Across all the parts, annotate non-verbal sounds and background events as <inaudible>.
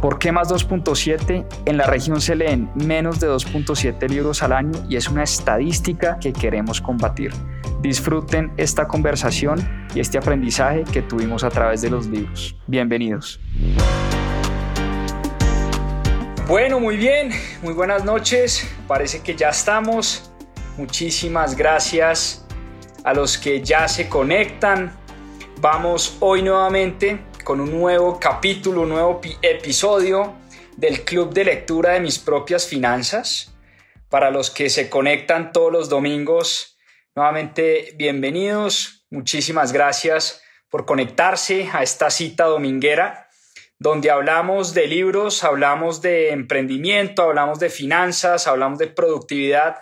¿Por qué más 2.7? En la región se leen menos de 2.7 libros al año y es una estadística que queremos combatir. Disfruten esta conversación y este aprendizaje que tuvimos a través de los libros. Bienvenidos. Bueno, muy bien, muy buenas noches. Parece que ya estamos. Muchísimas gracias a los que ya se conectan. Vamos hoy nuevamente con un nuevo capítulo, un nuevo episodio del Club de Lectura de mis propias finanzas. Para los que se conectan todos los domingos, Nuevamente, bienvenidos. Muchísimas gracias por conectarse a esta cita dominguera donde hablamos de libros, hablamos de emprendimiento, hablamos de finanzas, hablamos de productividad,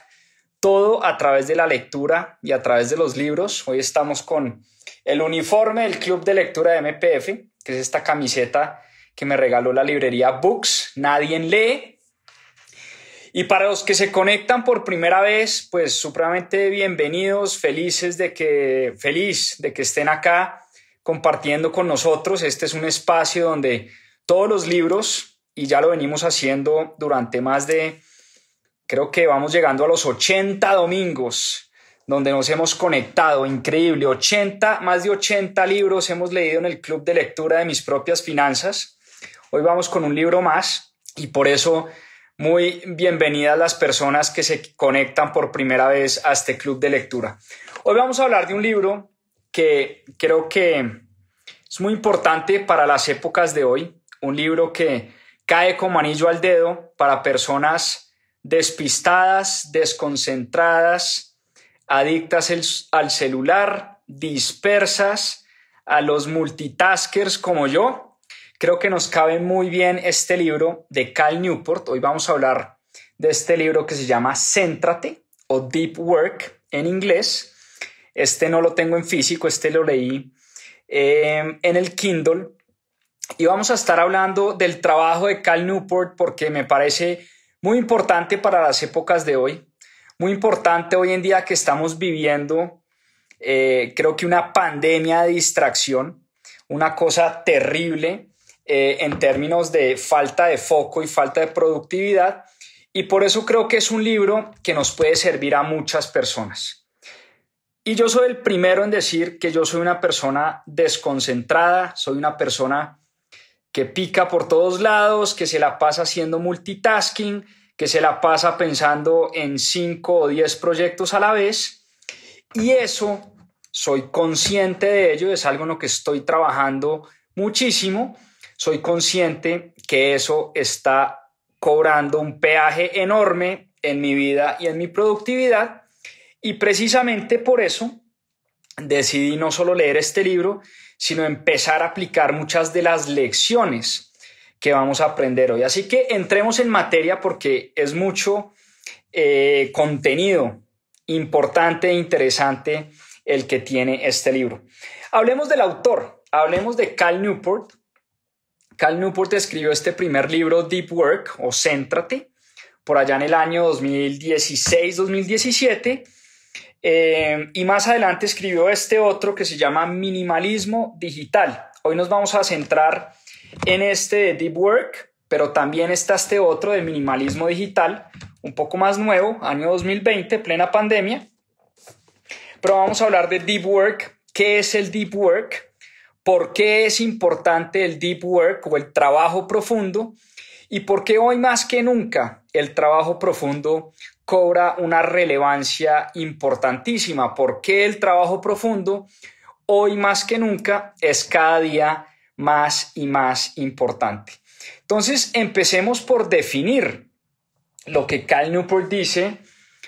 todo a través de la lectura y a través de los libros. Hoy estamos con el uniforme del Club de Lectura de MPF, que es esta camiseta que me regaló la librería Books. Nadie lee, y para los que se conectan por primera vez, pues supremamente bienvenidos, felices de que, feliz de que estén acá compartiendo con nosotros. Este es un espacio donde todos los libros, y ya lo venimos haciendo durante más de, creo que vamos llegando a los 80 domingos, donde nos hemos conectado, increíble, 80, más de 80 libros hemos leído en el club de lectura de mis propias finanzas. Hoy vamos con un libro más y por eso muy bienvenidas las personas que se conectan por primera vez a este club de lectura. Hoy vamos a hablar de un libro que creo que es muy importante para las épocas de hoy, un libro que cae como anillo al dedo para personas despistadas, desconcentradas, adictas al celular, dispersas, a los multitaskers como yo, Creo que nos cabe muy bien este libro de Cal Newport. Hoy vamos a hablar de este libro que se llama Céntrate o Deep Work en inglés. Este no lo tengo en físico, este lo leí em, en el Kindle. Y vamos a estar hablando del trabajo de Cal Newport porque me parece muy importante para las épocas de hoy. Muy importante hoy en día que estamos viviendo, eh, creo que una pandemia de distracción, una cosa terrible eh, en términos de falta de foco y falta de productividad. Y por eso creo que es un libro que nos puede servir a muchas personas. Y yo soy el primero en decir que yo soy una persona desconcentrada, soy una persona que pica por todos lados, que se la pasa haciendo multitasking, que se la pasa pensando en 5 o 10 proyectos a la vez. Y eso, soy consciente de ello, es algo en lo que estoy trabajando muchísimo soy consciente que eso está cobrando un peaje enorme en mi vida y en mi productividad y precisamente por eso decidí no solo leer este libro, sino empezar a aplicar muchas de las lecciones que vamos a aprender hoy. Así que entremos en materia porque es mucho eh, contenido importante e interesante el que tiene este libro. Hablemos del autor, hablemos de Cal Newport, Cal Newport escribió este primer libro, Deep Work o Céntrate, por allá en el año 2016-2017. Eh, y más adelante escribió este otro que se llama Minimalismo Digital. Hoy nos vamos a centrar en este de Deep Work, pero también está este otro de Minimalismo Digital, un poco más nuevo, año 2020, plena pandemia. Pero vamos a hablar de Deep Work. ¿Qué es el Deep Work? ¿Por qué es importante el Deep Work o el trabajo profundo? ¿Y por qué hoy más que nunca el trabajo profundo cobra una relevancia importantísima? ¿Por qué el trabajo profundo hoy más que nunca es cada día más y más importante? Entonces, empecemos por definir lo que Cal Newport dice,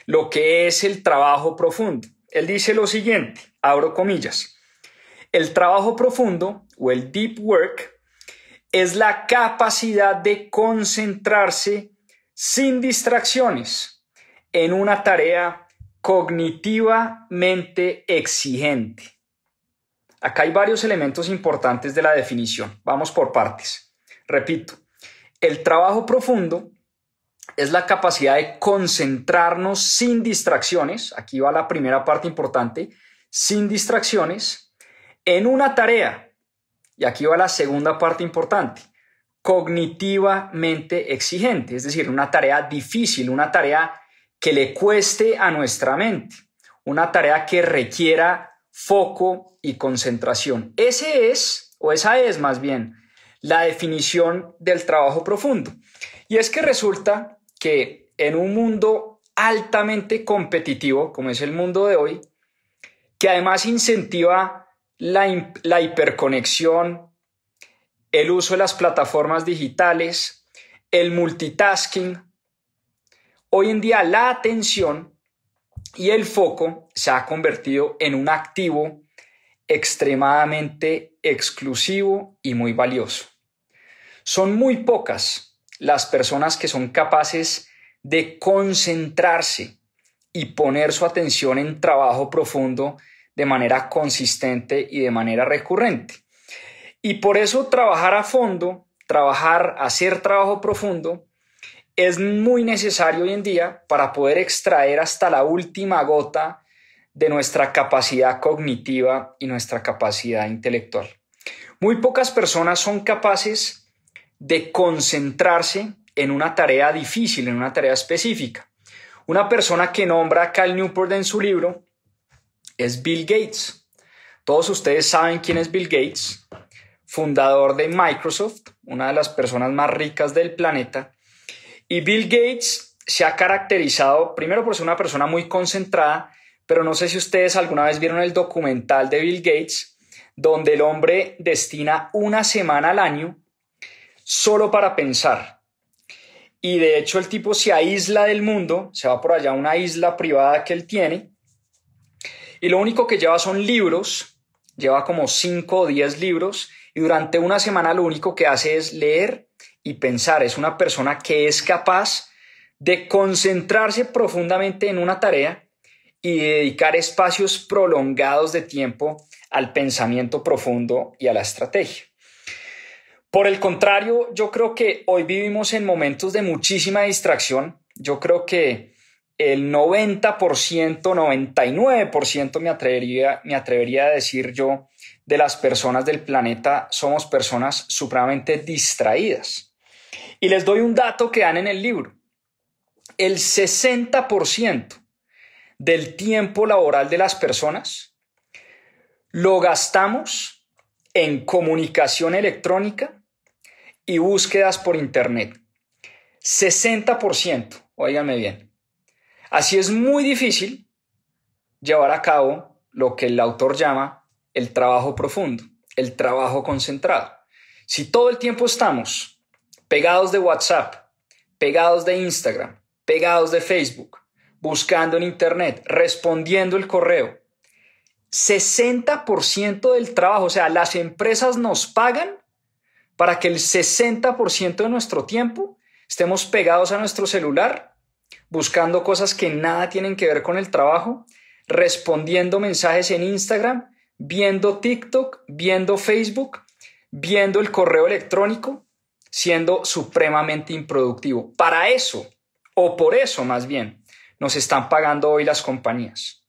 lo que es el trabajo profundo. Él dice lo siguiente, abro comillas, el trabajo profundo o el deep work es la capacidad de concentrarse sin distracciones en una tarea cognitivamente exigente. Acá hay varios elementos importantes de la definición. Vamos por partes. Repito, el trabajo profundo es la capacidad de concentrarnos sin distracciones, aquí va la primera parte importante, sin distracciones, en una tarea, y aquí va la segunda parte importante, cognitivamente exigente, es decir, una tarea difícil, una tarea que le cueste a nuestra mente, una tarea que requiera foco y concentración. Ese es, o esa es más bien, la definición del trabajo profundo. Y es que resulta que en un mundo altamente competitivo, como es el mundo de hoy, que además incentiva la, la hiperconexión, el uso de las plataformas digitales, el multitasking, hoy en día la atención y el foco se ha convertido en un activo extremadamente exclusivo y muy valioso. Son muy pocas las personas que son capaces de concentrarse y poner su atención en trabajo profundo de manera consistente y de manera recurrente. Y por eso trabajar a fondo, trabajar, hacer trabajo profundo, es muy necesario hoy en día para poder extraer hasta la última gota de nuestra capacidad cognitiva y nuestra capacidad intelectual. Muy pocas personas son capaces de concentrarse en una tarea difícil, en una tarea específica. Una persona que nombra a Cal Newport en su libro es Bill Gates. Todos ustedes saben quién es Bill Gates, fundador de Microsoft, una de las personas más ricas del planeta. Y Bill Gates se ha caracterizado primero por ser una persona muy concentrada, pero no sé si ustedes alguna vez vieron el documental de Bill Gates, donde el hombre destina una semana al año solo para pensar. Y de hecho el tipo se aísla del mundo, se va por allá a una isla privada que él tiene, y lo único que lleva son libros, lleva como 5 o 10 libros, y durante una semana lo único que hace es leer y pensar. Es una persona que es capaz de concentrarse profundamente en una tarea y dedicar espacios prolongados de tiempo al pensamiento profundo y a la estrategia. Por el contrario, yo creo que hoy vivimos en momentos de muchísima distracción. Yo creo que el 90%, 99% me atrevería, me atrevería a decir yo de las personas del planeta somos personas supremamente distraídas. Y les doy un dato que dan en el libro. El 60% del tiempo laboral de las personas lo gastamos en comunicación electrónica y búsquedas por Internet. 60%, óigame bien. Así es muy difícil llevar a cabo lo que el autor llama el trabajo profundo, el trabajo concentrado. Si todo el tiempo estamos pegados de WhatsApp, pegados de Instagram, pegados de Facebook, buscando en Internet, respondiendo el correo, 60% del trabajo, o sea, las empresas nos pagan para que el 60% de nuestro tiempo estemos pegados a nuestro celular, buscando cosas que nada tienen que ver con el trabajo, respondiendo mensajes en Instagram, viendo TikTok, viendo Facebook, viendo el correo electrónico, siendo supremamente improductivo. Para eso, o por eso más bien, nos están pagando hoy las compañías.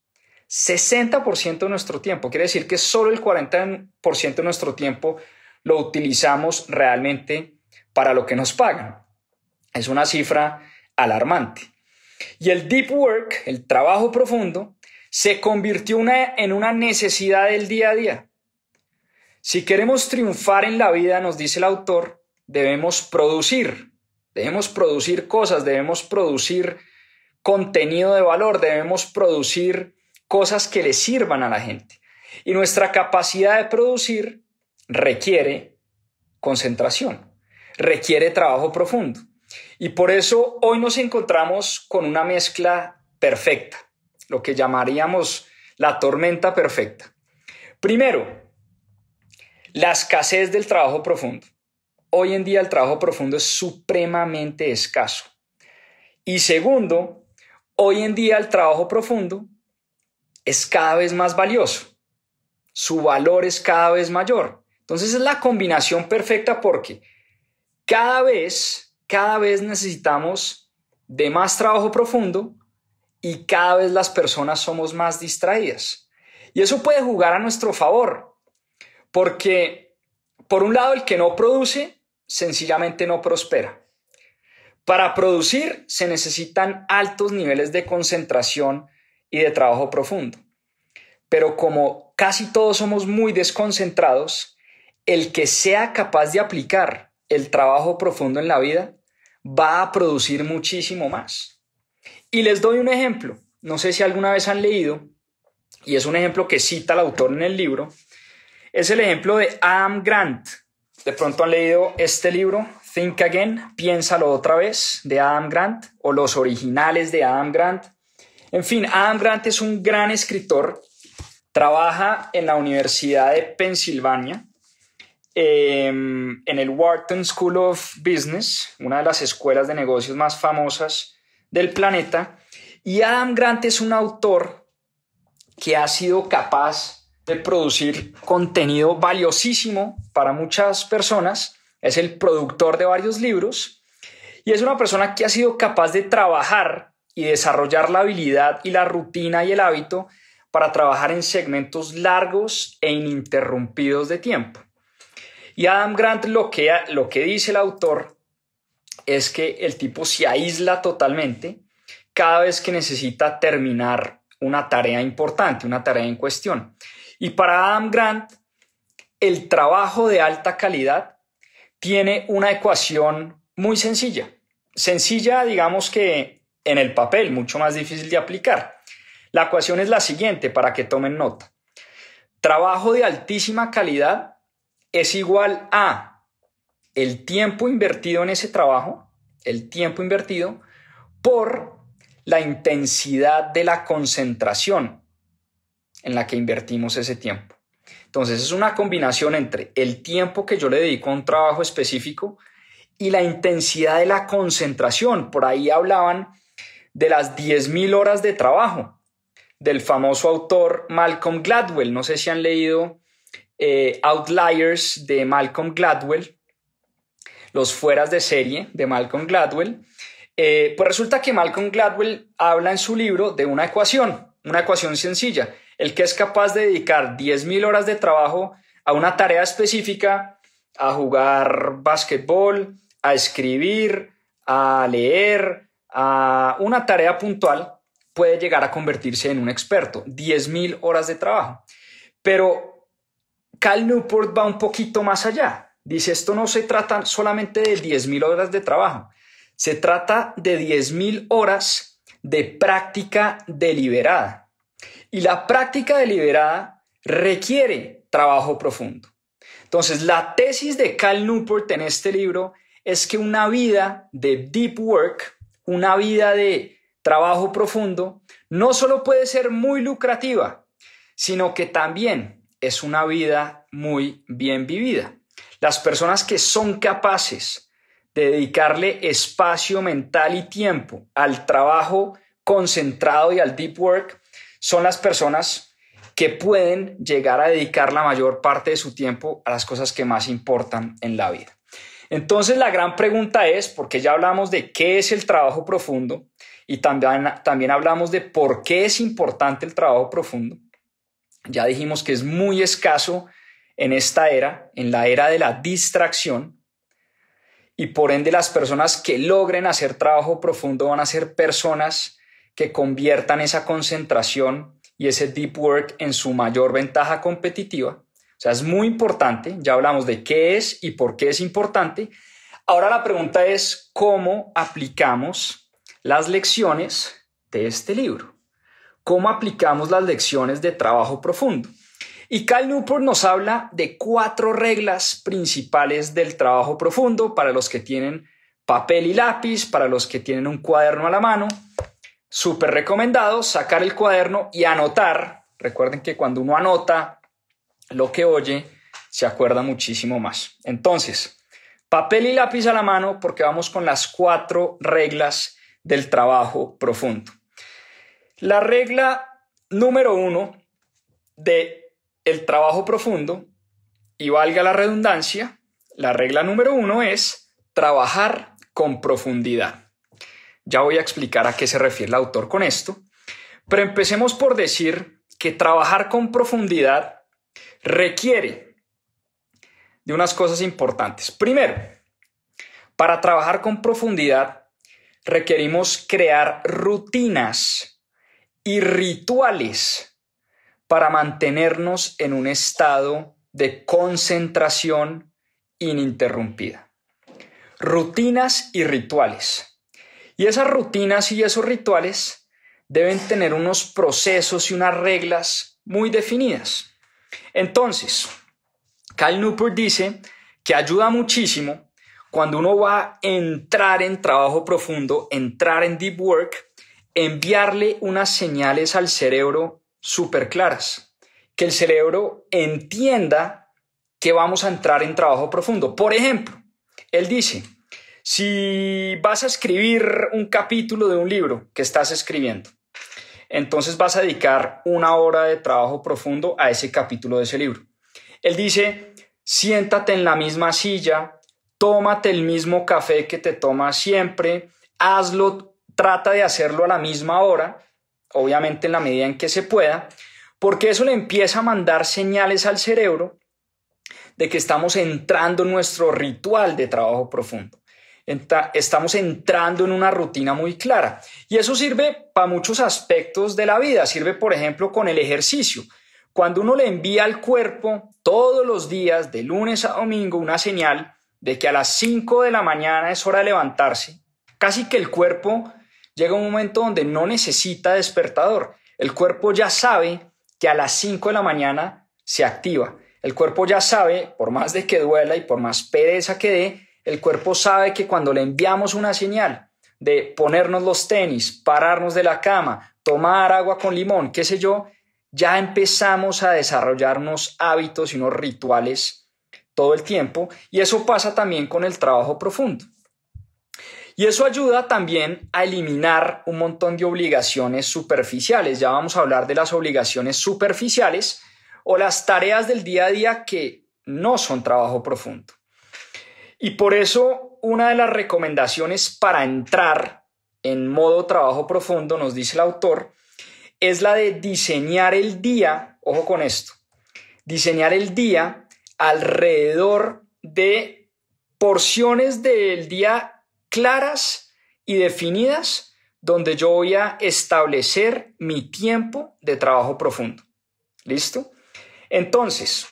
60% de nuestro tiempo. Quiere decir que solo el 40% de nuestro tiempo lo utilizamos realmente para lo que nos pagan. Es una cifra alarmante. Y el deep work, el trabajo profundo, se convirtió en una necesidad del día a día. Si queremos triunfar en la vida, nos dice el autor, debemos producir, debemos producir cosas, debemos producir contenido de valor, debemos producir cosas que le sirvan a la gente. Y nuestra capacidad de producir requiere concentración, requiere trabajo profundo. Y por eso hoy nos encontramos con una mezcla perfecta, lo que llamaríamos la tormenta perfecta. Primero, la escasez del trabajo profundo. Hoy en día el trabajo profundo es supremamente escaso. Y segundo, hoy en día el trabajo profundo es cada vez más valioso. Su valor es cada vez mayor. Entonces es la combinación perfecta porque cada vez, cada vez necesitamos de más trabajo profundo y cada vez las personas somos más distraídas. Y eso puede jugar a nuestro favor, porque por un lado el que no produce sencillamente no prospera. Para producir se necesitan altos niveles de concentración y de trabajo profundo. Pero como casi todos somos muy desconcentrados, el que sea capaz de aplicar el trabajo profundo en la vida va a producir muchísimo más. Y les doy un ejemplo. No sé si alguna vez han leído, y es un ejemplo que cita el autor en el libro, es el ejemplo de Adam Grant. De pronto han leído este libro, Think Again, Piénsalo otra vez, de Adam Grant, o los originales de Adam Grant. En fin, Adam Grant es un gran escritor, trabaja en la Universidad de Pensilvania, em, en el Wharton School of Business, una de las escuelas de negocios más famosas del planeta, y Adam Grant es un autor que ha sido capaz de producir contenido valiosísimo para muchas personas, es el productor de varios libros y es una persona que ha sido capaz de trabajar y desarrollar la habilidad y la rutina y el hábito para trabajar en segmentos largos e ininterrumpidos de tiempo. Y Adam Grant lo que, lo que dice el autor es que el tipo se aísla totalmente cada vez que necesita terminar una tarea importante, una tarea en cuestión. Y para Adam Grant, el trabajo de alta calidad tiene una ecuación muy sencilla. Sencilla, digamos que en el papel, mucho más difícil de aplicar. La ecuación es la siguiente para que tomen nota. Trabajo de altísima calidad es igual a el tiempo invertido en ese trabajo, el tiempo invertido, por la intensidad de la concentración en la que invertimos ese tiempo. Entonces es una combinación entre el tiempo que yo le dedico a un trabajo específico y la intensidad de la concentración. Por ahí hablaban de las 10.000 horas de trabajo del famoso autor Malcolm Gladwell. No sé si han leído eh, Outliers de Malcolm Gladwell, los fueras de serie de Malcolm Gladwell. Eh, pues resulta que Malcolm Gladwell habla en su libro de una ecuación, una ecuación sencilla. El que es capaz de dedicar 10.000 horas de trabajo a una tarea específica, a jugar básquetbol, a escribir, a leer, a una tarea puntual puede llegar a convertirse en un experto, 10.000 horas de trabajo. Pero Cal Newport va un poquito más allá. Dice, esto no se trata solamente de 10.000 horas de trabajo, se trata de 10.000 horas de práctica deliberada. Y la práctica deliberada requiere trabajo profundo. Entonces, la tesis de Cal Newport en este libro es que una vida de deep work, una vida de trabajo profundo no solo puede ser muy lucrativa, sino que también es una vida muy bien vivida. Las personas que son capaces de dedicarle espacio mental y tiempo al trabajo concentrado y al deep work son las personas que pueden llegar a dedicar la mayor parte de su tiempo a las cosas que más importan en la vida. Entonces la gran pregunta es, porque ya hablamos de qué es el trabajo profundo y también, también hablamos de por qué es importante el trabajo profundo. Ya dijimos que es muy escaso en esta era, en la era de la distracción, y por ende las personas que logren hacer trabajo profundo van a ser personas que conviertan esa concentración y ese deep work en su mayor ventaja competitiva. O sea, es muy importante, ya hablamos de qué es y por qué es importante. Ahora la pregunta es cómo aplicamos las lecciones de este libro. ¿Cómo aplicamos las lecciones de trabajo profundo? Y Cal Newport nos habla de cuatro reglas principales del trabajo profundo para los que tienen papel y lápiz, para los que tienen un cuaderno a la mano. Súper recomendado sacar el cuaderno y anotar. Recuerden que cuando uno anota lo que oye, se acuerda muchísimo más. Entonces, papel y lápiz a la mano porque vamos con las cuatro reglas del trabajo profundo. La regla número uno de el trabajo profundo, y valga la redundancia, la regla número uno es trabajar con profundidad. Ya voy a explicar a qué se refiere el autor con esto, pero empecemos por decir que trabajar con profundidad requiere de unas cosas importantes. Primero, para trabajar con profundidad requerimos crear rutinas y rituales para mantenernos en un estado de concentración ininterrumpida. Rutinas y rituales. Y esas rutinas y esos rituales deben tener unos procesos y unas reglas muy definidas. Entonces, Kyle Newport dice que ayuda muchísimo cuando uno va a entrar en trabajo profundo, entrar en deep work, enviarle unas señales al cerebro súper claras, que el cerebro entienda que vamos a entrar en trabajo profundo. Por ejemplo, él dice, si vas a escribir un capítulo de un libro que estás escribiendo, entonces vas a dedicar una hora de trabajo profundo a ese capítulo de ese libro. Él dice, siéntate en la misma silla, tómate el mismo café que te tomas siempre, hazlo, trata de hacerlo a la misma hora obviamente en la medida en que se pueda, porque eso le empieza a mandar señales al cerebro de que estamos entrando en nuestro ritual de trabajo profundo. Estamos entrando en una rutina muy clara. Y eso sirve para muchos aspectos de la vida. Sirve, por ejemplo, con el ejercicio. Cuando uno le envía al cuerpo todos los días, de lunes a domingo, una señal de que a las 5 de la mañana es hora de levantarse, casi que el cuerpo llega un momento donde no necesita despertador. El cuerpo ya sabe que a las 5 de la mañana se activa. El cuerpo ya sabe, por más de que duela y por más pereza que dé, el cuerpo sabe que cuando le enviamos una señal de ponernos los tenis, pararnos de la cama, tomar agua con limón, qué sé yo, ya empezamos a desarrollar unos hábitos y unos rituales todo el tiempo y eso pasa también con el trabajo profundo. Y eso ayuda también a eliminar un montón de obligaciones superficiales. Ya vamos a hablar de las obligaciones superficiales o las tareas del día a día que no son trabajo profundo. Y por eso una de las recomendaciones para entrar en modo trabajo profundo, nos dice el autor, es la de diseñar el día, ojo con esto, diseñar el día alrededor de porciones del día claras y definidas donde yo voy a establecer mi tiempo de trabajo profundo. ¿Listo? Entonces,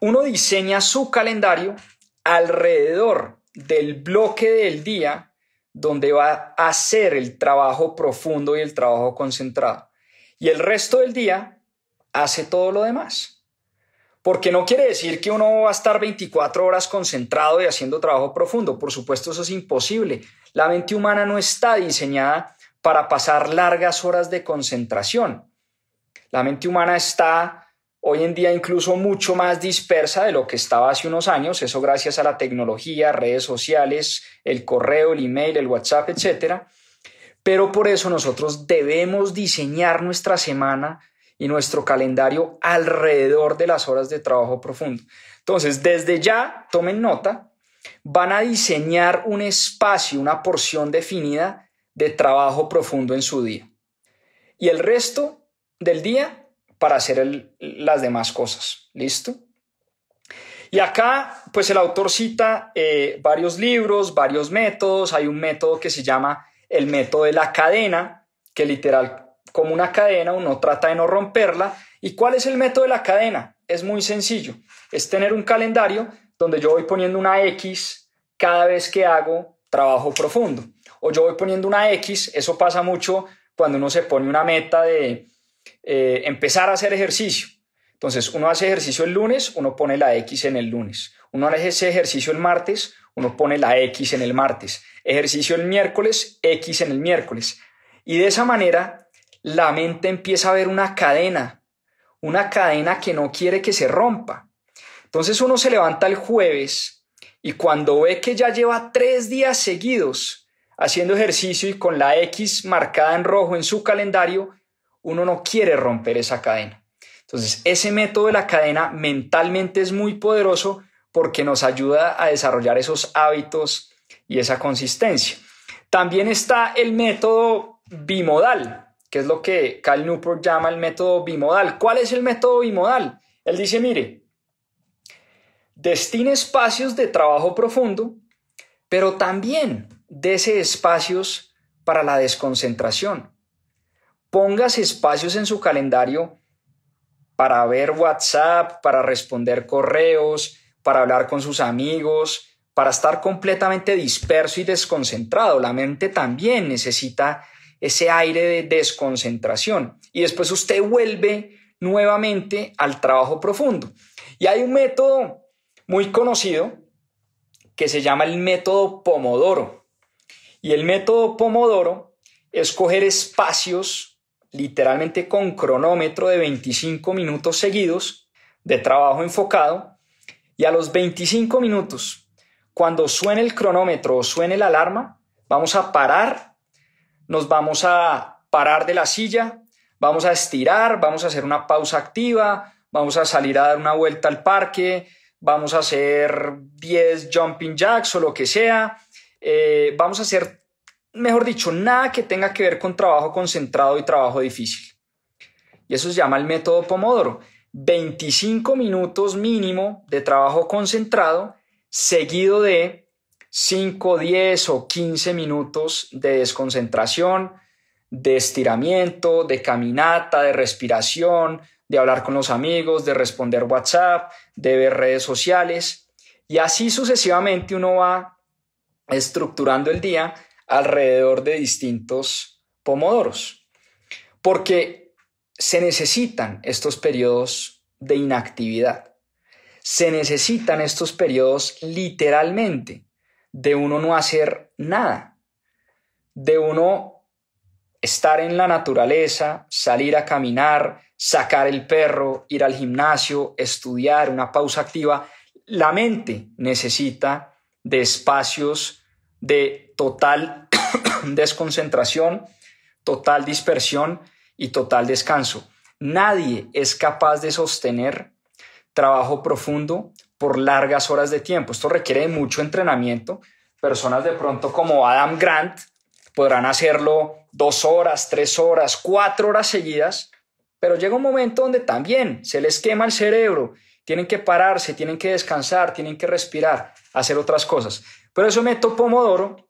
uno diseña su calendario alrededor del bloque del día donde va a hacer el trabajo profundo y el trabajo concentrado. Y el resto del día hace todo lo demás. Porque no quiere decir que uno va a estar 24 horas concentrado y haciendo trabajo profundo. Por supuesto, eso es imposible. La mente humana no está diseñada para pasar largas horas de concentración. La mente humana está hoy en día incluso mucho más dispersa de lo que estaba hace unos años, eso gracias a la tecnología, redes sociales, el correo, el email, el WhatsApp, etc. Pero por eso nosotros debemos diseñar nuestra semana y nuestro calendario alrededor de las horas de trabajo profundo. Entonces, desde ya, tomen nota, van a diseñar un espacio, una porción definida de trabajo profundo en su día. Y el resto del día para hacer las demás cosas. ¿Listo? Y acá, pues el autor cita eh, varios libros, varios métodos. Hay un método que se llama el método de la cadena, que literal, como una cadena, uno trata de no romperla. ¿Y cuál es el método de la cadena? Es muy sencillo. Es tener un calendario donde yo voy poniendo una X cada vez que hago trabajo profundo. O yo voy poniendo una X, eso pasa mucho cuando uno se pone una meta de eh, empezar a hacer ejercicio. Entonces, uno hace ejercicio el lunes, uno pone la X en el lunes. Uno hace ejercicio el martes, uno pone la X en el martes. Ejercicio el miércoles, X en el miércoles. Y de esa manera, la mente empieza a ver una cadena, una cadena que no quiere que se rompa. Entonces uno se levanta el jueves y cuando ve que ya lleva tres días seguidos haciendo ejercicio y con la X marcada en rojo en su calendario, uno no quiere romper esa cadena. Entonces, ese método de la cadena mentalmente es muy poderoso porque nos ayuda a desarrollar esos hábitos y esa consistencia. También está el método bimodal, que es lo que Cal Newport llama el método bimodal. ¿Cuál es el método bimodal? Él dice, mire, destine espacios de trabajo profundo, pero también dese espacios para la desconcentración. Póngase espacios en su calendario para ver WhatsApp, para responder correos, para hablar con sus amigos, para estar completamente disperso y desconcentrado. La mente también necesita ese aire de desconcentración. Y después usted vuelve nuevamente al trabajo profundo. Y hay un método muy conocido que se llama el método Pomodoro. Y el método Pomodoro es coger espacios literalmente con cronómetro de 25 minutos seguidos de trabajo enfocado. Y a los 25 minutos, cuando suene el cronómetro o suene la alarma, vamos a parar, nos vamos a parar de la silla, vamos a estirar, vamos a hacer una pausa activa, vamos a salir a dar una vuelta al parque, vamos a hacer 10 jumping jacks o lo que sea, eh, vamos a hacer mejor dicho, nada que tenga que ver con trabajo concentrado y trabajo difícil. Y eso se llama el método Pomodoro. 25 minutos mínimo de trabajo concentrado seguido de 5, 10 o 15 minutos de desconcentración, de estiramiento, de caminata, de respiración, de hablar con los amigos, de responder WhatsApp, de ver redes sociales. Y así sucesivamente uno va estructurando el día alrededor de distintos pomodoros, porque se necesitan estos periodos de inactividad. Se necesitan estos periodos literalmente de uno no hacer nada, de uno estar en la naturaleza, salir a caminar, sacar el perro, ir al gimnasio, estudiar, una pausa activa. La mente necesita de espacios de total <coughs> desconcentración, total dispersión y total descanso. Nadie es capaz de sostener trabajo profundo por largas horas de tiempo. Esto requiere mucho entrenamiento. Personas de pronto como Adam Grant podrán hacerlo dos horas, tres horas, cuatro horas seguidas, pero llega un momento donde también se les quema el cerebro, tienen que pararse, tienen que descansar, tienen que respirar, hacer otras cosas. Pero eso método Pomodoro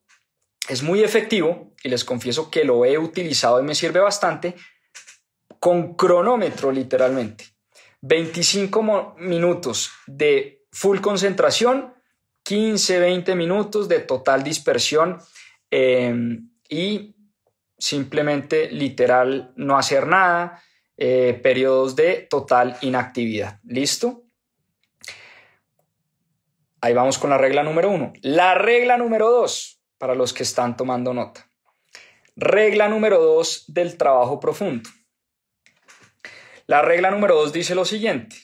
es muy efectivo y les confieso que lo he utilizado y me sirve bastante con cronómetro literalmente. 25 minutos de full concentración, 15, 20 minutos de total dispersión em, y simplemente literal no hacer nada, eh, periodos de total inactividad. ¿Listo? Ahí vamos con la regla número uno. La regla número dos, para los que están tomando nota. Regla número dos del trabajo profundo. La regla número dos dice lo siguiente.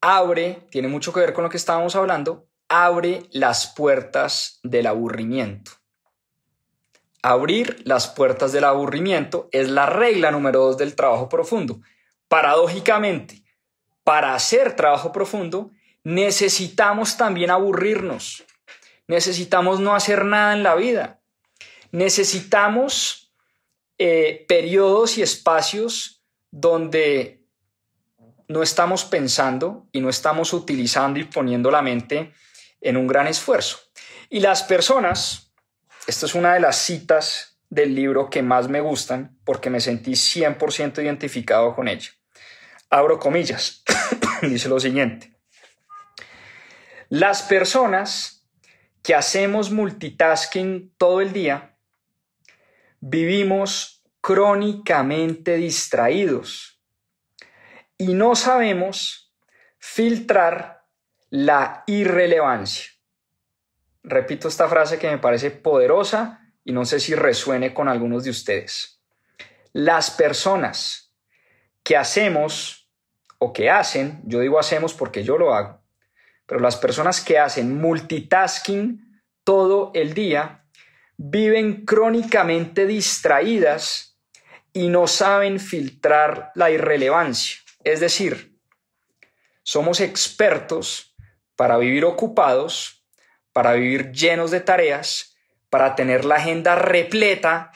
Abre, tiene mucho que ver con lo que estábamos hablando, abre las puertas del aburrimiento. Abrir las puertas del aburrimiento es la regla número dos del trabajo profundo. Paradójicamente, para hacer trabajo profundo, necesitamos también aburrirnos. Necesitamos no hacer nada en la vida. Necesitamos eh, periodos y espacios donde no estamos pensando y no estamos utilizando y poniendo la mente en un gran esfuerzo. Y las personas, esta es una de las citas del libro que más me gustan porque me sentí 100% identificado con ella. Abro comillas, <coughs> dice lo siguiente. Las personas que hacemos multitasking todo el día vivimos crónicamente distraídos y no sabemos filtrar la irrelevancia. Repito esta frase que me parece poderosa y no sé si resuene con algunos de ustedes. Las personas que hacemos o que hacen, yo digo hacemos porque yo lo hago, pero las personas que hacen multitasking todo el día viven crónicamente distraídas y no saben filtrar la irrelevancia. Es decir, somos expertos para vivir ocupados, para vivir llenos de tareas, para tener la agenda repleta,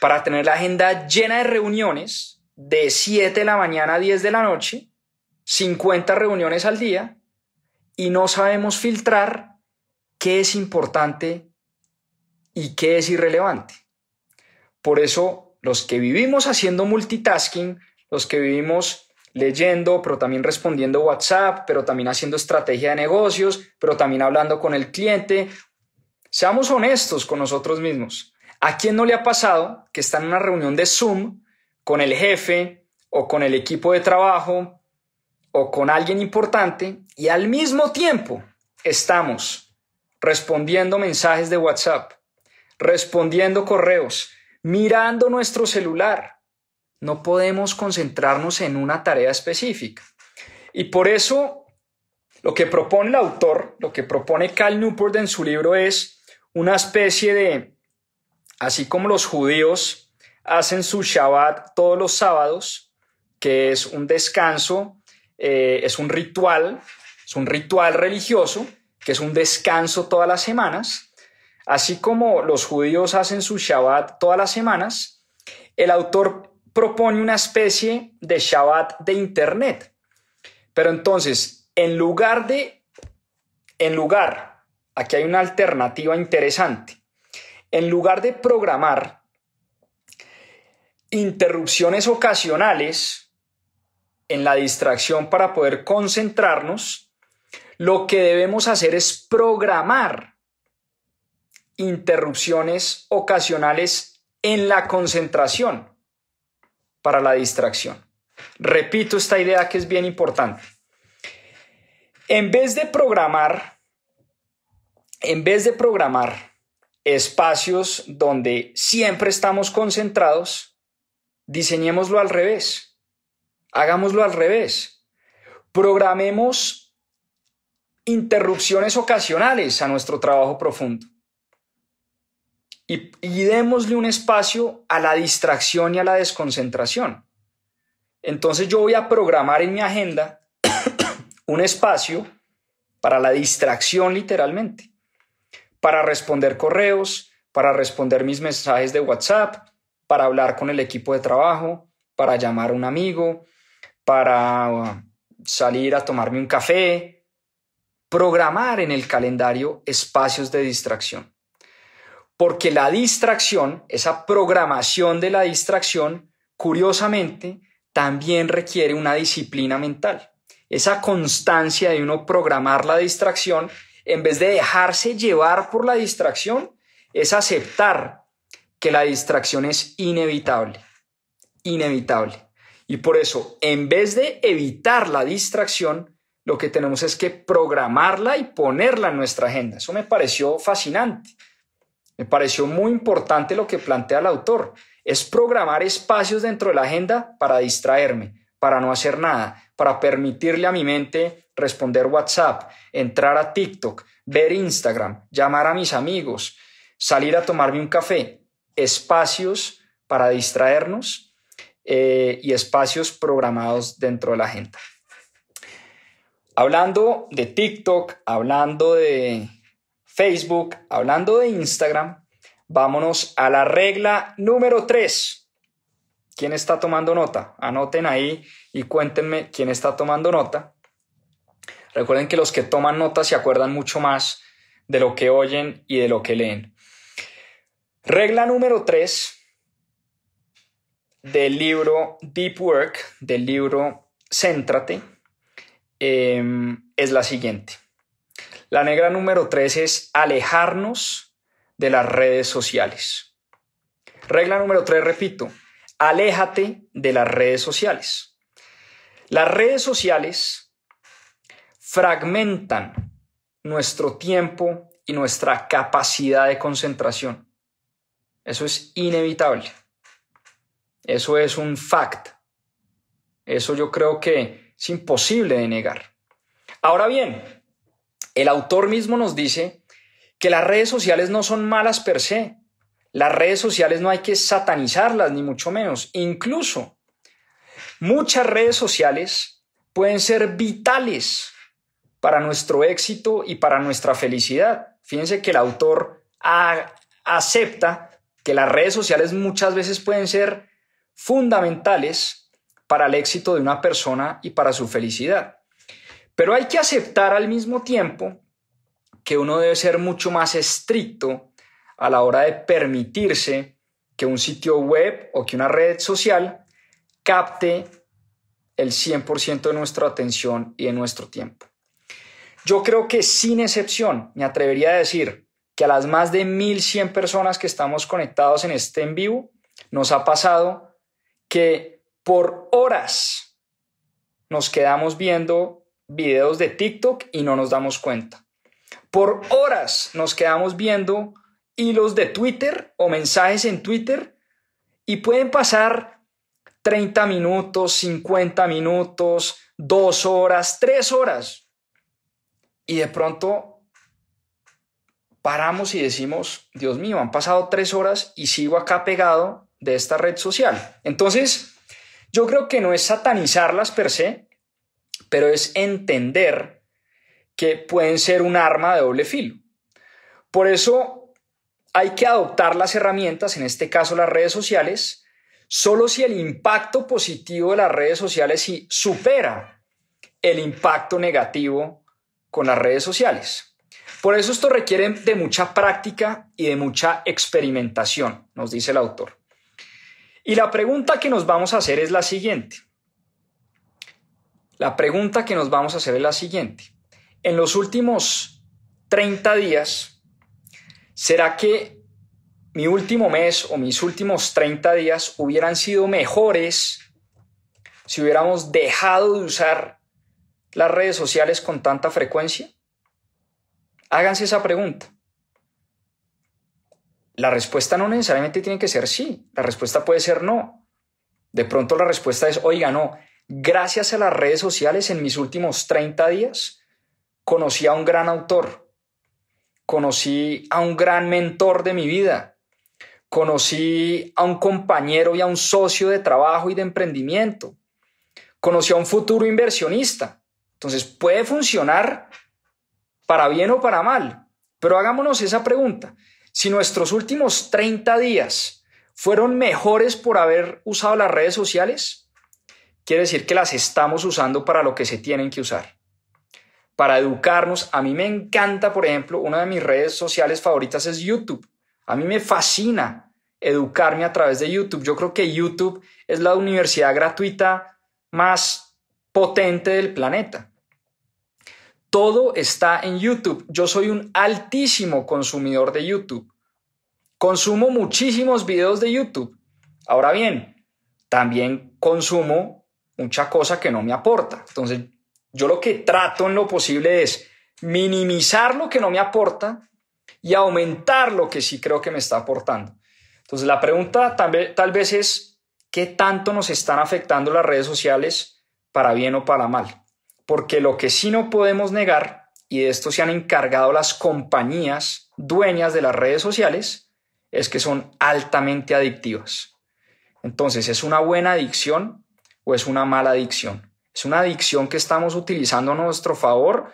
para tener la agenda llena de reuniones de 7 de la mañana a 10 de la noche, 50 reuniones al día, y no sabemos filtrar qué es importante y qué es irrelevante. Por eso, los que vivimos haciendo multitasking, los que vivimos leyendo, pero también respondiendo WhatsApp, pero también haciendo estrategia de negocios, pero también hablando con el cliente. Seamos honestos con nosotros mismos. ¿A quién no le ha pasado que está en una reunión de Zoom con el jefe o con el equipo de trabajo o con alguien importante y al mismo tiempo estamos respondiendo mensajes de WhatsApp, respondiendo correos, mirando nuestro celular, no podemos concentrarnos en una tarea específica. Y por eso lo que propone el autor, lo que propone Cal Newport en su libro es una especie de, así como los judíos hacen su Shabbat todos los sábados, que es un descanso, eh, es un ritual, es un ritual religioso, que es un descanso todas las semanas, así como los judíos hacen su Shabbat todas las semanas, el autor propone una especie de Shabbat de Internet. Pero entonces, en lugar de, en lugar, aquí hay una alternativa interesante, en lugar de programar interrupciones ocasionales en la distracción para poder concentrarnos, lo que debemos hacer es programar interrupciones ocasionales en la concentración para la distracción. Repito esta idea que es bien importante. En vez de programar, en vez de programar espacios donde siempre estamos concentrados, diseñémoslo al revés. Hagámoslo al revés. Programemos interrupciones ocasionales a nuestro trabajo profundo y, démosle un espacio a la distracción y a la desconcentración. Entonces yo voy a programar en mi agenda <coughs> un espacio para la distracción literalmente, para responder correos, para responder mis mensajes de WhatsApp, para hablar con el equipo de trabajo, para llamar a un amigo, para salir a tomarme un café, programar en el calendario espacios de distracción. Porque la distracción, esa programación de la distracción, curiosamente, también requiere una disciplina mental. Esa constancia de uno programar la distracción, en vez de dejarse llevar por la distracción, es aceptar que la distracción es inevitable. Inevitable. Y por eso, en vez de evitar la distracción, lo que tenemos es que programarla y ponerla en nuestra agenda. Eso me pareció fascinante. Me pareció muy importante lo que plantea el autor. Es programar espacios dentro de la agenda para distraerme, para no hacer nada, para permitirle a mi mente responder WhatsApp, entrar a TikTok, ver Instagram, llamar a mis amigos, salir a tomarme un café. Espacios para distraernos eh, y espacios programados dentro de la agenda. Hablando de TikTok, hablando de Facebook, hablando de Instagram, vámonos a la regla número 3. ¿Quién está tomando nota? Anoten ahí y cuéntenme quién está tomando nota. Recuerden que los que toman nota se acuerdan mucho más de lo que oyen y de lo que leen. Regla número 3 del libro Deep Work, del libro Céntrate, em, es la siguiente. La negra número 3 es alejarnos de las redes sociales. Regla número 3, repito, aléjate de las redes sociales. Las redes sociales fragmentan nuestro tiempo y nuestra capacidad de concentración. Eso es inevitable. Eso es un fact. Eso yo creo que es imposible de negar. Ahora bien, el autor mismo nos dice que las redes sociales no son malas per se. Las redes sociales no hay que satanizarlas, ni mucho menos. Incluso muchas redes sociales pueden ser vitales para nuestro éxito y para nuestra felicidad. Fíjense que el autor acepta que las redes sociales muchas veces pueden ser fundamentales para el éxito de una persona y para su felicidad. Pero hay que aceptar al mismo tiempo que uno debe ser mucho más estricto a la hora de permitirse que un sitio web o que una red social capte el 100% de nuestra atención y de nuestro tiempo. Yo creo que sin excepción, me atrevería a decir que a las más de 1100 personas que estamos conectados en este en vivo, nos ha pasado que por horas nos quedamos viendo videos de TikTok y no nos damos cuenta. Por horas nos quedamos viendo hilos de Twitter o mensajes en Twitter y pueden pasar 30 minutos, 50 minutos, dos horas, tres horas. Y de pronto paramos y decimos, Dios mío, han pasado tres horas y sigo acá pegado de esta red social. Entonces, yo creo que no es satanizarlas per se, pero es entender que pueden ser un arma de doble filo. Por eso hay que adoptar las herramientas, en este caso las redes sociales, solo si el impacto positivo de las redes sociales supera el impacto negativo con las redes sociales. Por eso esto requiere de mucha práctica y de mucha experimentación, nos dice el autor. Y la pregunta que nos vamos a hacer es la siguiente. La pregunta que nos vamos a hacer es la siguiente. En los últimos 30 días, ¿será que mi último mes o mis últimos 30 días hubieran sido mejores si hubiéramos dejado de usar las redes sociales con tanta frecuencia? Háganse esa pregunta. La respuesta no necesariamente tiene que ser sí, la respuesta puede ser no. De pronto la respuesta es, oiga, no, gracias a las redes sociales en mis últimos 30 días conocí a un gran autor, conocí a un gran mentor de mi vida, conocí a un compañero y a un socio de trabajo y de emprendimiento, conocí a un futuro inversionista. Entonces puede funcionar para bien o para mal. Pero hagámonos esa pregunta. Si nuestros últimos 30 días fueron mejores por haber usado las redes sociales, quiere decir que las estamos usando para lo que se tienen que usar. Para educarnos, a mí me encanta, por ejemplo, una de mis redes sociales favoritas es YouTube. A mí me fascina educarme a través de YouTube. Yo creo que YouTube es la universidad gratuita más potente del planeta. Todo está en YouTube. Yo soy un altísimo consumidor de YouTube. Consumo muchísimos videos de YouTube. Ahora bien, también consumo mucha cosa que no me aporta. Entonces, yo lo que trato en lo posible es minimizar lo que no me aporta y aumentar lo que sí creo que me está aportando. Entonces, la pregunta tal vez, es, ¿qué tanto nos están afectando las redes sociales para bien o para mal? Porque lo que sí no podemos negar, y de esto se han encargado las compañías dueñas de las redes sociales, es que son altamente adictivas. Entonces, ¿es una buena adicción o es una mala adicción? ¿Es una adicción que estamos utilizando a nuestro favor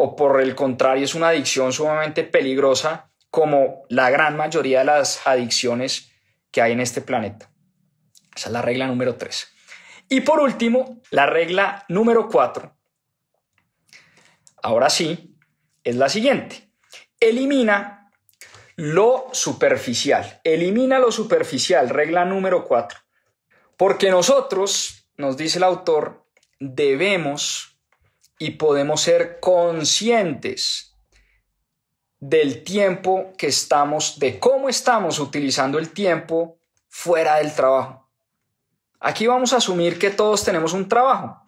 o por el contrario es una adicción sumamente peligrosa como la gran mayoría de las adicciones que hay en este planeta. Esa es la regla número tres. Y por último, la regla número cuatro. Ahora sí, es la siguiente. Elimina lo superficial. Elimina lo superficial. Regla número cuatro. Porque nosotros, nos dice el autor, debemos y podemos ser conscientes del tiempo que estamos, de cómo estamos utilizando el tiempo fuera del trabajo. Aquí vamos a asumir que todos tenemos un trabajo,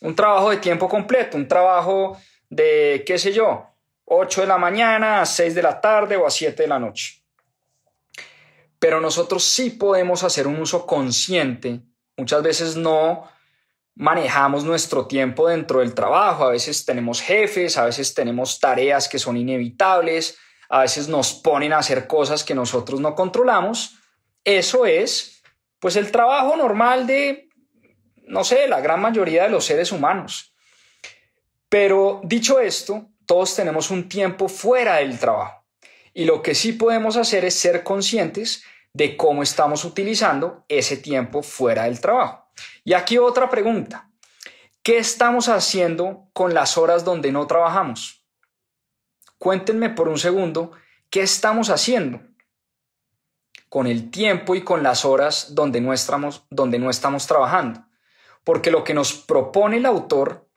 un trabajo de tiempo completo, un trabajo de, qué sé yo, 8 de la mañana a 6 de la tarde o a 7 de la noche. Pero nosotros sí podemos hacer un uso consciente. Muchas veces no manejamos nuestro tiempo dentro del trabajo. A veces tenemos jefes, a veces tenemos tareas que son inevitables, a veces nos ponen a hacer cosas que nosotros no controlamos. Eso es, pues, el trabajo normal de, no sé, la gran mayoría de los seres humanos. Pero dicho esto, todos tenemos un tiempo fuera del trabajo. Y lo que sí podemos hacer es ser conscientes de cómo estamos utilizando ese tiempo fuera del trabajo. Y aquí otra pregunta. ¿Qué estamos haciendo con las horas donde no trabajamos? Cuéntenme por un segundo, ¿qué estamos haciendo con el tiempo y con las horas donde no estamos, donde no estamos trabajando? Porque lo que nos propone el autor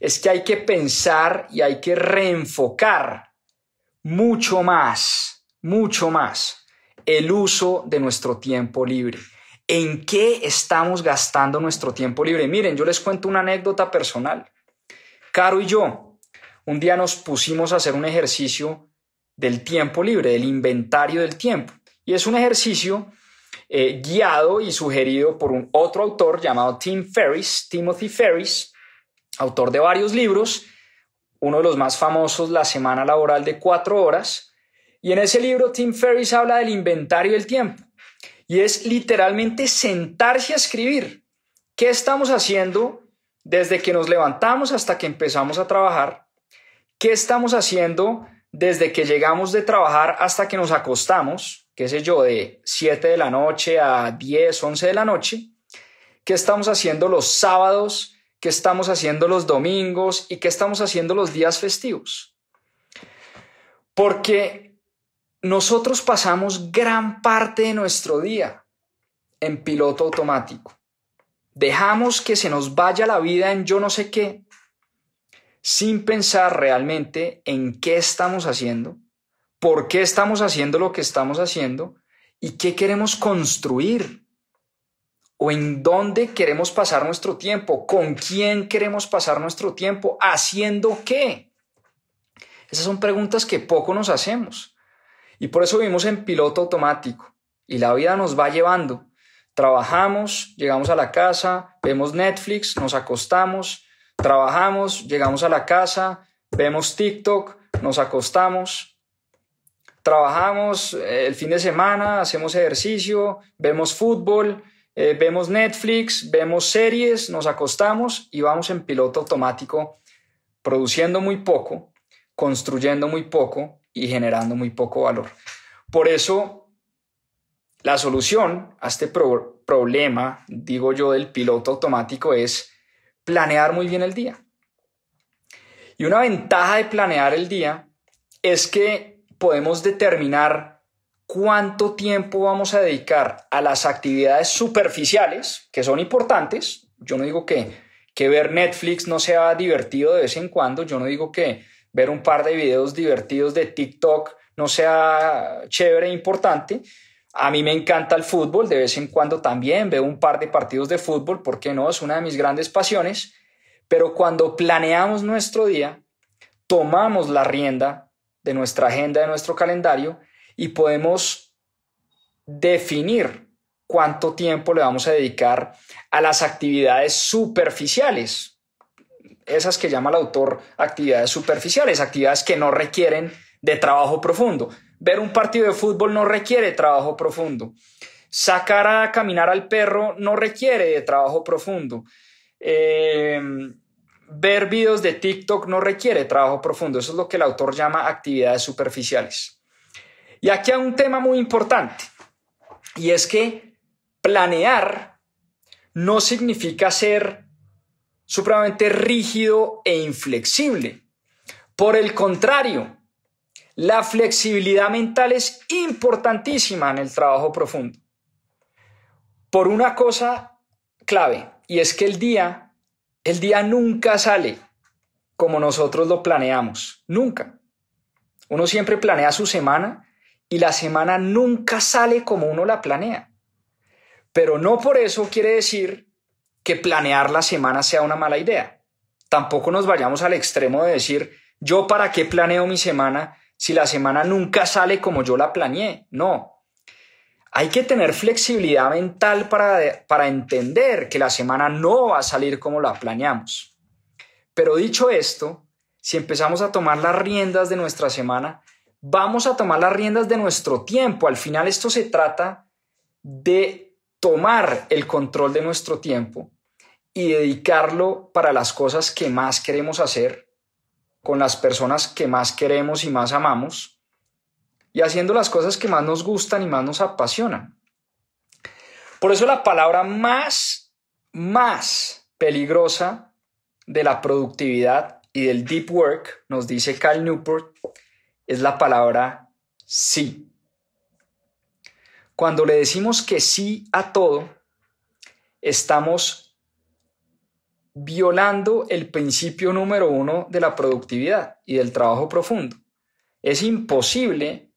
es que hay que pensar y hay que reenfocar mucho más, mucho más el uso de nuestro tiempo libre. ¿En qué estamos gastando nuestro tiempo libre? Miren, yo les cuento una anécdota personal. Caro y yo, un día nos pusimos a hacer un ejercicio del tiempo libre, del inventario del tiempo. Y es un ejercicio eh, guiado y sugerido por un otro autor llamado Tim Ferriss, Timothy Ferris, autor de varios libros, uno de los más famosos, La Semana Laboral de Cuatro Horas. Y en ese libro Tim Ferriss habla del inventario del tiempo. Y es literalmente sentarse a escribir. ¿Qué estamos haciendo desde que nos levantamos hasta que empezamos a trabajar? ¿Qué estamos haciendo desde que llegamos de trabajar hasta que nos acostamos? qué sé yo, de 7 de la noche a 10, 11 de la noche. ¿Qué estamos haciendo los sábados? ¿Qué estamos haciendo los domingos? ¿Y qué estamos haciendo los días festivos? Porque nosotros pasamos gran parte de nuestro día en piloto automático. Dejamos que se nos vaya la vida en yo no sé qué, sin pensar realmente en qué estamos haciendo, por qué estamos haciendo lo que estamos haciendo y qué queremos construir o en dónde queremos pasar nuestro tiempo, con quién queremos pasar nuestro tiempo, haciendo qué. Esas son preguntas que poco nos hacemos. Y por eso vivimos en piloto automático y la vida nos va llevando. Trabajamos, llegamos a la casa, vemos Netflix, nos acostamos, trabajamos, llegamos a la casa, vemos TikTok, nos acostamos, trabajamos eh, el fin de semana, hacemos ejercicio, vemos fútbol, eh, vemos Netflix, vemos series, nos acostamos y vamos en piloto automático, produciendo muy poco, construyendo muy poco y generando muy poco valor. Por eso, la solución a este problema, digo yo, del piloto automático es planear muy bien el día. Y una ventaja de planear el día es que podemos determinar cuánto tiempo vamos a dedicar a las actividades superficiales, que son importantes. Yo no digo que, que ver Netflix no sea divertido de vez en cuando, yo no digo que ver un par de videos divertidos de TikTok no sea chévere e importante. A mí me encanta el fútbol, de vez en cuando también veo un par de partidos de fútbol, porque no? Es una de mis grandes pasiones. Pero cuando planeamos nuestro día, tomamos la rienda de nuestra agenda, de nuestro calendario y podemos definir cuánto tiempo le vamos a dedicar a las actividades superficiales, esas que llama el autor actividades superficiales, actividades que no requieren de trabajo profundo. Ver un partido de fútbol no requiere trabajo profundo. Sacar a caminar al perro no requiere de trabajo profundo. Eh, ver videos de TikTok no requiere trabajo profundo. Eso es lo que el autor llama actividades superficiales. Y aquí hay un tema muy importante, y es que planear no significa ser supremamente rígido e inflexible. Por el contrario, la flexibilidad mental es importantísima en el trabajo profundo. Por una cosa clave, y es que el día, el día nunca sale como nosotros lo planeamos, nunca. Uno siempre planea su semana y la semana nunca sale como uno la planea. Pero no por eso quiere decir que planear la semana sea una mala idea. Tampoco nos vayamos al extremo de decir, yo para qué planeo mi semana si la semana nunca sale como yo la planeé. No. Hay que tener flexibilidad mental para, para entender que la semana no va a salir como la planeamos. Pero dicho esto, si empezamos a tomar las riendas de nuestra semana, vamos a tomar las riendas de nuestro tiempo. Al final esto se trata de tomar el control de nuestro tiempo y dedicarlo para las cosas que más queremos hacer, con las personas que más queremos y más amamos, y haciendo las cosas que más nos gustan y más nos apasionan. Por eso la palabra más, más peligrosa de la productividad y del deep work, nos dice Cal Newport, es la palabra sí. Cuando le decimos que sí a todo, estamos violando el principio número uno de la productividad y del trabajo profundo. Es imposible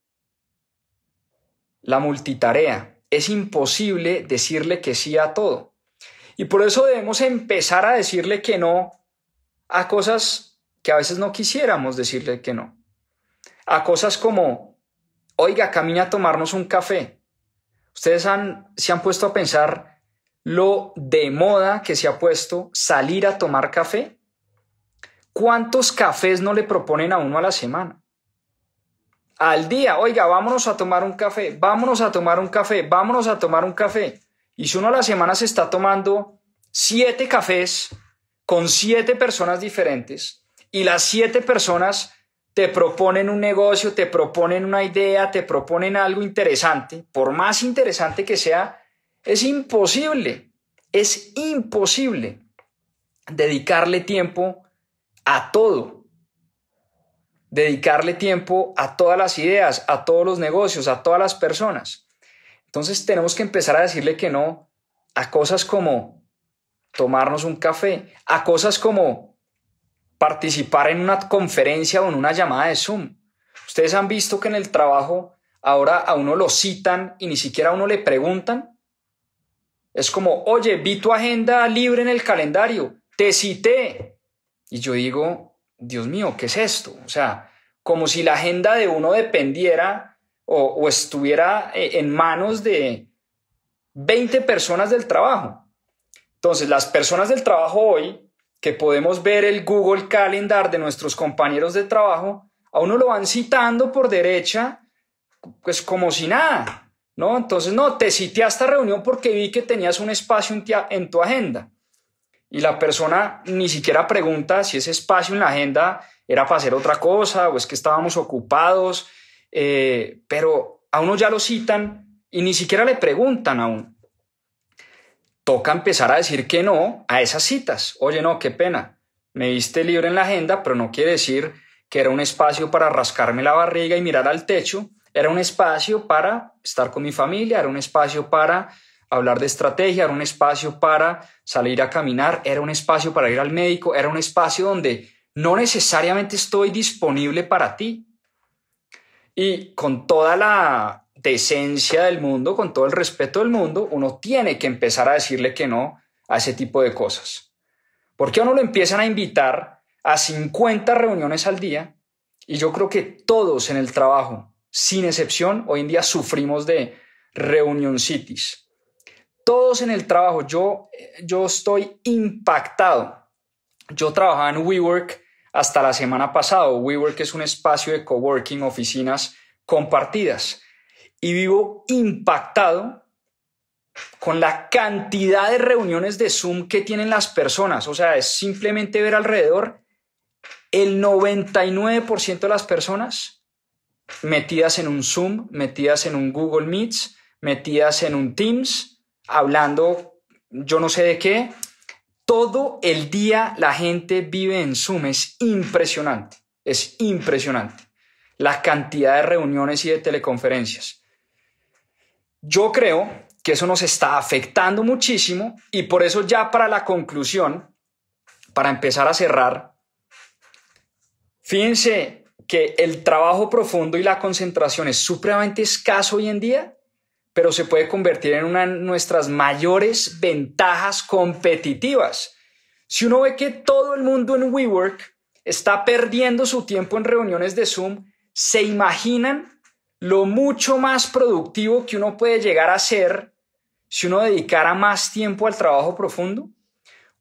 la multitarea, es imposible decirle que sí a todo. Y por eso debemos empezar a decirle que no a cosas que a veces no quisiéramos decirle que no. A cosas como, oiga, camina a tomarnos un café. Ustedes han, se han puesto a pensar lo de moda que se ha puesto salir a tomar café? ¿Cuántos cafés no le proponen a uno a la semana? Al día, oiga, vámonos a tomar un café, vámonos a tomar un café, vámonos a tomar un café. Y si uno a la semana se está tomando siete cafés con siete personas diferentes y las siete personas te proponen un negocio, te proponen una idea, te proponen algo interesante, por más interesante que sea, es imposible, es imposible dedicarle tiempo a todo. Dedicarle tiempo a todas las ideas, a todos los negocios, a todas las personas. Entonces tenemos que empezar a decirle que no a cosas como tomarnos un café, a cosas como participar en una conferencia o en una llamada de Zoom. Ustedes han visto que en el trabajo ahora a uno lo citan y ni siquiera a uno le preguntan. Es como, oye, vi tu agenda libre en el calendario, te cité. Y yo digo, Dios mío, ¿qué es esto? O sea, como si la agenda de uno dependiera o, estuviera eh, en manos de 20 personas del trabajo. Entonces, las personas del trabajo hoy, que podemos ver el Google Calendar de nuestros compañeros de trabajo, a uno lo van citando por derecha, pues como si nada. ¿no? Entonces, no, te cité a esta reunión porque vi que tenías un espacio en tu agenda. Y la persona ni siquiera pregunta si ese espacio en la agenda era para hacer otra cosa o es que estábamos ocupados, eh, pero a uno ya lo citan y ni siquiera le preguntan aún. Toca empezar a decir que no a esas citas. Oye, no, qué pena. Me viste libre en la agenda, pero no quiere decir que era un espacio para rascarme la barriga y mirar al techo era un espacio para estar con mi familia, era un espacio para hablar de estrategia, era un espacio para salir a caminar, era un espacio para ir al médico, era un espacio donde no necesariamente estoy disponible para ti. Y con toda la decencia del mundo, con todo el respeto del mundo, uno tiene que empezar a decirle que no a ese tipo de cosas. Porque a uno lo empiezan a invitar a 50 reuniones al día y yo creo que todos en el trabajo sin excepción, hoy en día sufrimos de reunión cities. Todos en el trabajo, yo, yo estoy impactado. Yo trabajaba en WeWork hasta la semana pasada. WeWork es un espacio de coworking, oficinas compartidas. Y vivo impactado con la cantidad de reuniones de Zoom que tienen las personas. O sea, es simplemente ver alrededor. El 99% de las personas metidas en un Zoom, metidas en un Google Meets, metidas en un Teams, hablando yo no sé de qué. Todo el día la gente vive en Zoom, es impresionante, es impresionante la cantidad de reuniones y de teleconferencias. Yo creo que eso nos está afectando muchísimo y por eso ya para la conclusión, para empezar a cerrar, fíjense que el trabajo profundo y la concentración es supremamente escaso hoy en día, pero se puede convertir en una de nuestras mayores ventajas competitivas. Si uno ve que todo el mundo en WeWork está perdiendo su tiempo en reuniones de Zoom, ¿se imaginan lo mucho más productivo que uno puede llegar a ser si uno dedicara más tiempo al trabajo profundo?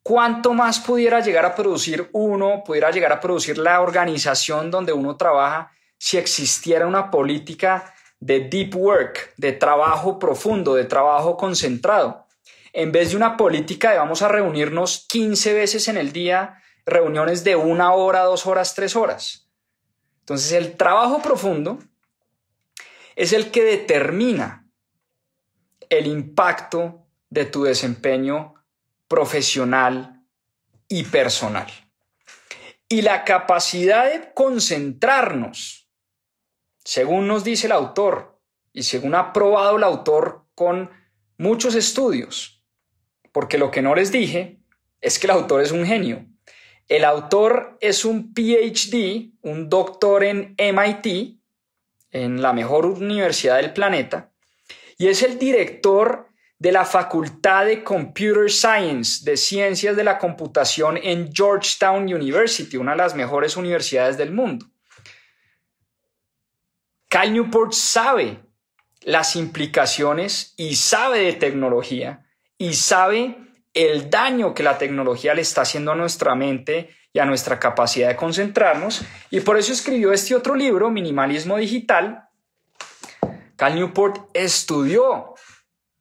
¿Cuánto más pudiera llegar a producir uno, pudiera llegar a producir la organización donde uno trabaja si existiera una política de deep work, de trabajo profundo, de trabajo concentrado? En vez de una política de vamos a reunirnos 15 veces en el día, reuniones de una hora, dos horas, tres horas. Entonces el trabajo profundo es el que determina el impacto de tu desempeño profesional y personal. Y la capacidad de concentrarnos, según nos dice el autor y según ha probado el autor con muchos estudios, porque lo que no les dije es que el autor es un genio. El autor es un PhD, un doctor en MIT, en la mejor universidad del planeta, y es el director de la Facultad de Computer Science, de Ciencias de la Computación en Georgetown University, una de las mejores universidades del mundo. Cal Newport sabe las implicaciones y sabe de tecnología y sabe el daño que la tecnología le está haciendo a nuestra mente y a nuestra capacidad de concentrarnos. Y por eso escribió este otro libro, Minimalismo Digital. Cal Newport estudió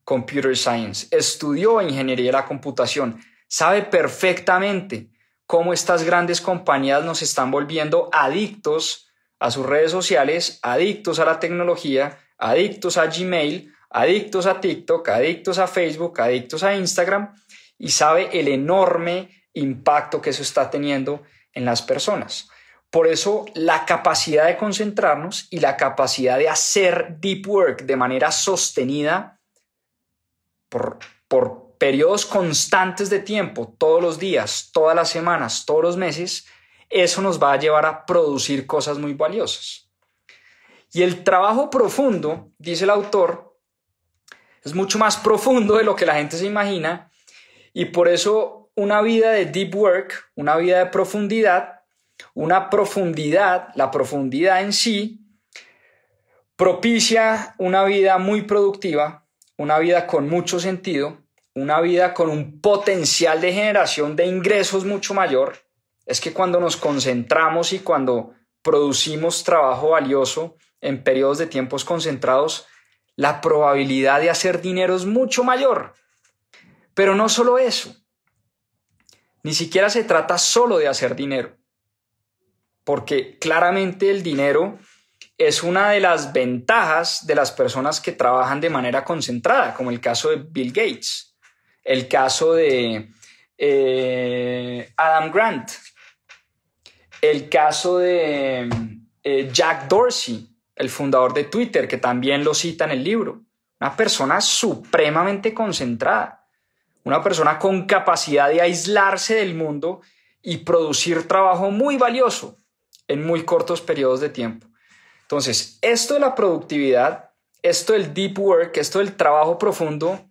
Computer Science, estudió Ingeniería de la Computación, sabe perfectamente cómo estas grandes compañías nos están volviendo adictos a sus redes sociales, adictos a la tecnología, adictos a Gmail, adictos a TikTok, adictos a Facebook, adictos a Instagram y sabe el enorme impacto que eso está teniendo en las personas. Por eso la capacidad de concentrarnos y la capacidad de hacer deep work de manera sostenida por, por periodos constantes de tiempo, todos los días, todas las semanas, todos los meses, eso nos va a llevar a producir cosas muy valiosas. Y el trabajo profundo, dice el autor, es mucho más profundo de lo que la gente se imagina y por eso una vida de deep work, una vida de profundidad, una profundidad, la profundidad en sí, propicia una vida muy productiva, una vida con mucho sentido, una vida con un potencial de generación de ingresos mucho mayor. Es que cuando nos concentramos y cuando producimos trabajo valioso en periodos de tiempos concentrados, la probabilidad de hacer dinero es mucho mayor. Pero no solo eso, ni siquiera se trata solo de hacer dinero, porque claramente el dinero es una de las ventajas de las personas que trabajan de manera concentrada, como el caso de Bill Gates, el caso de eh, Adam Grant, el caso de eh, Jack Dorsey, el fundador de Twitter, que también lo cita en el libro. Una persona supremamente concentrada una persona con capacidad de aislarse del mundo y producir trabajo muy valioso en muy cortos periodos de tiempo. Entonces, esto de la productividad, esto del deep work, esto del trabajo profundo,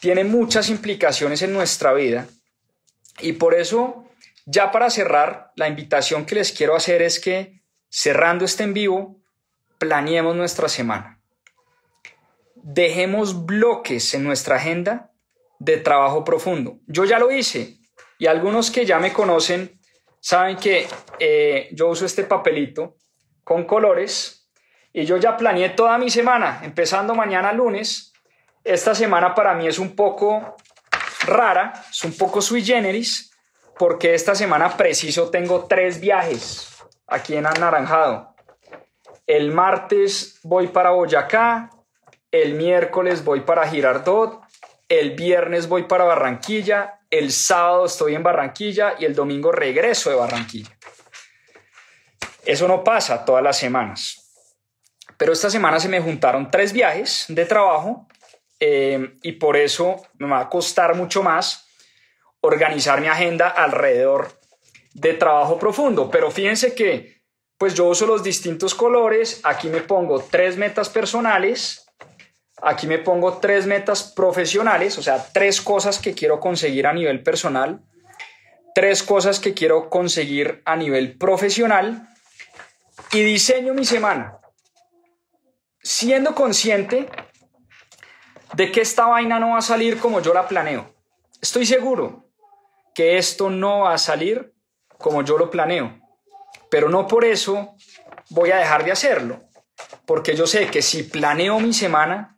tiene muchas implicaciones en nuestra vida y por eso, ya para cerrar, la invitación que les quiero hacer es que cerrando este en vivo, planeemos nuestra semana. Dejemos bloques en nuestra agenda de trabajo profundo. Yo ya lo hice y algunos que ya me conocen saben que eh, yo uso este papelito con colores y yo ya planeé toda mi semana, empezando mañana lunes. Esta semana para mí es un poco rara, es un poco sui generis, porque esta semana preciso tengo tres viajes aquí en Anaranjado. El martes voy para Boyacá, el miércoles voy para Girardot, el viernes voy para Barranquilla, el sábado estoy en Barranquilla y el domingo regreso de Barranquilla. Eso no pasa todas las semanas. Pero esta semana se me juntaron tres viajes de trabajo eh, y por eso me va a costar mucho más organizar mi agenda alrededor de trabajo profundo. Pero fíjense que pues yo uso los distintos colores. Aquí me pongo tres metas personales. Aquí me pongo tres metas profesionales, o sea, tres cosas que quiero conseguir a nivel personal, tres cosas que quiero conseguir a nivel profesional y diseño mi semana siendo consciente de que esta vaina no va a salir como yo la planeo. Estoy seguro que esto no va a salir como yo lo planeo, pero no por eso voy a dejar de hacerlo, porque yo sé que si planeo mi semana,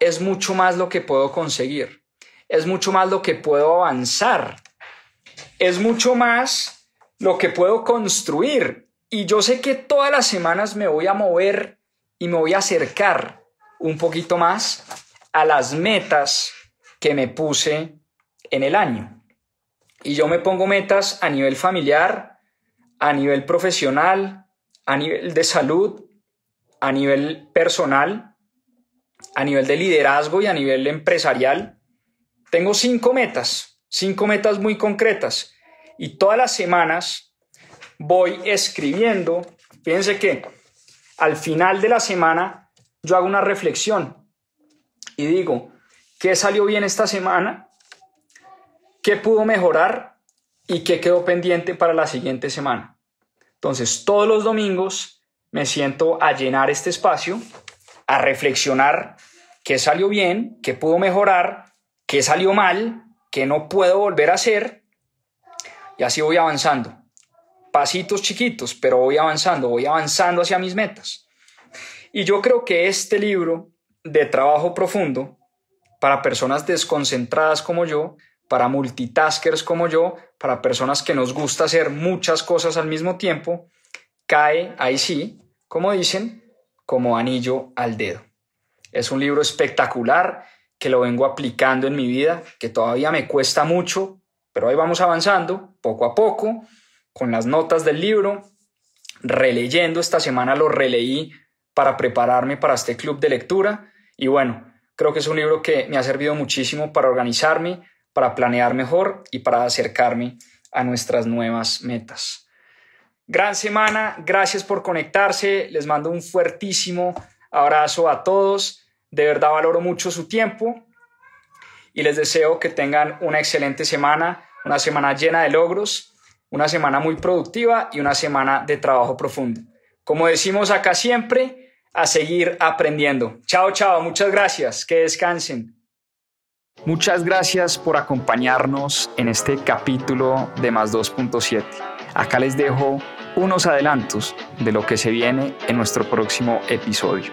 es mucho más lo que puedo conseguir, es mucho más lo que puedo avanzar, es mucho más lo que puedo construir. Y yo sé que todas las semanas me voy a mover y me voy a acercar un poquito más a las metas que me puse en el año. Y yo me pongo metas a nivel familiar, a nivel profesional, a nivel de salud, a nivel personal, a nivel de liderazgo y a nivel empresarial. Tengo cinco metas, cinco metas muy concretas. Y todas las semanas voy escribiendo. Fíjense que al final de la semana yo hago una reflexión y digo, ¿qué salió bien esta semana? ¿Qué pudo mejorar? ¿Y qué quedó pendiente para la siguiente semana? Entonces, todos los domingos me siento a llenar este espacio, a reflexionar qué salió bien, qué pudo mejorar, qué salió mal, qué no puedo volver a hacer. Y así voy avanzando pasitos chiquitos, pero voy avanzando, voy avanzando hacia mis metas. Y yo creo que este libro de trabajo profundo, para personas desconcentradas como yo, para multitaskers como yo, para personas que nos gusta hacer muchas cosas al mismo tiempo, cae ahí sí, como dicen, como anillo al dedo. Es un libro espectacular que lo vengo aplicando en mi vida, que todavía me cuesta mucho, pero ahí vamos avanzando poco a poco con las notas del libro, releyendo, esta semana lo releí para prepararme para este club de lectura. Y bueno, creo que es un libro que me ha servido muchísimo para organizarme, para planear mejor y para acercarme a nuestras nuevas metas. Gran semana, gracias por conectarse, les mando un fuertísimo abrazo a todos, de verdad valoro mucho su tiempo y les deseo que tengan una excelente semana, una semana llena de logros una semana muy productiva y una semana de trabajo profundo. Como decimos acá siempre, a seguir aprendiendo. Chao, chao, muchas gracias, que descansen. Muchas gracias por acompañarnos en este capítulo de Más 2.7. Acá les dejo unos adelantos de lo que se viene en nuestro próximo episodio.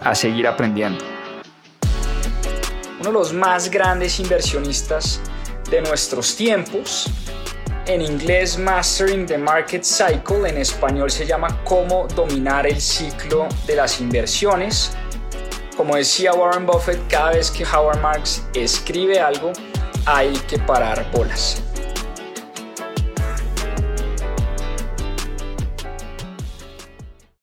A seguir aprendiendo. Uno de los más grandes inversionistas de nuestros tiempos en inglés Mastering the Market Cycle, en español se llama Cómo dominar el ciclo de las inversiones. Como decía Warren Buffett, cada vez que Howard Marks escribe algo, hay que parar bolas.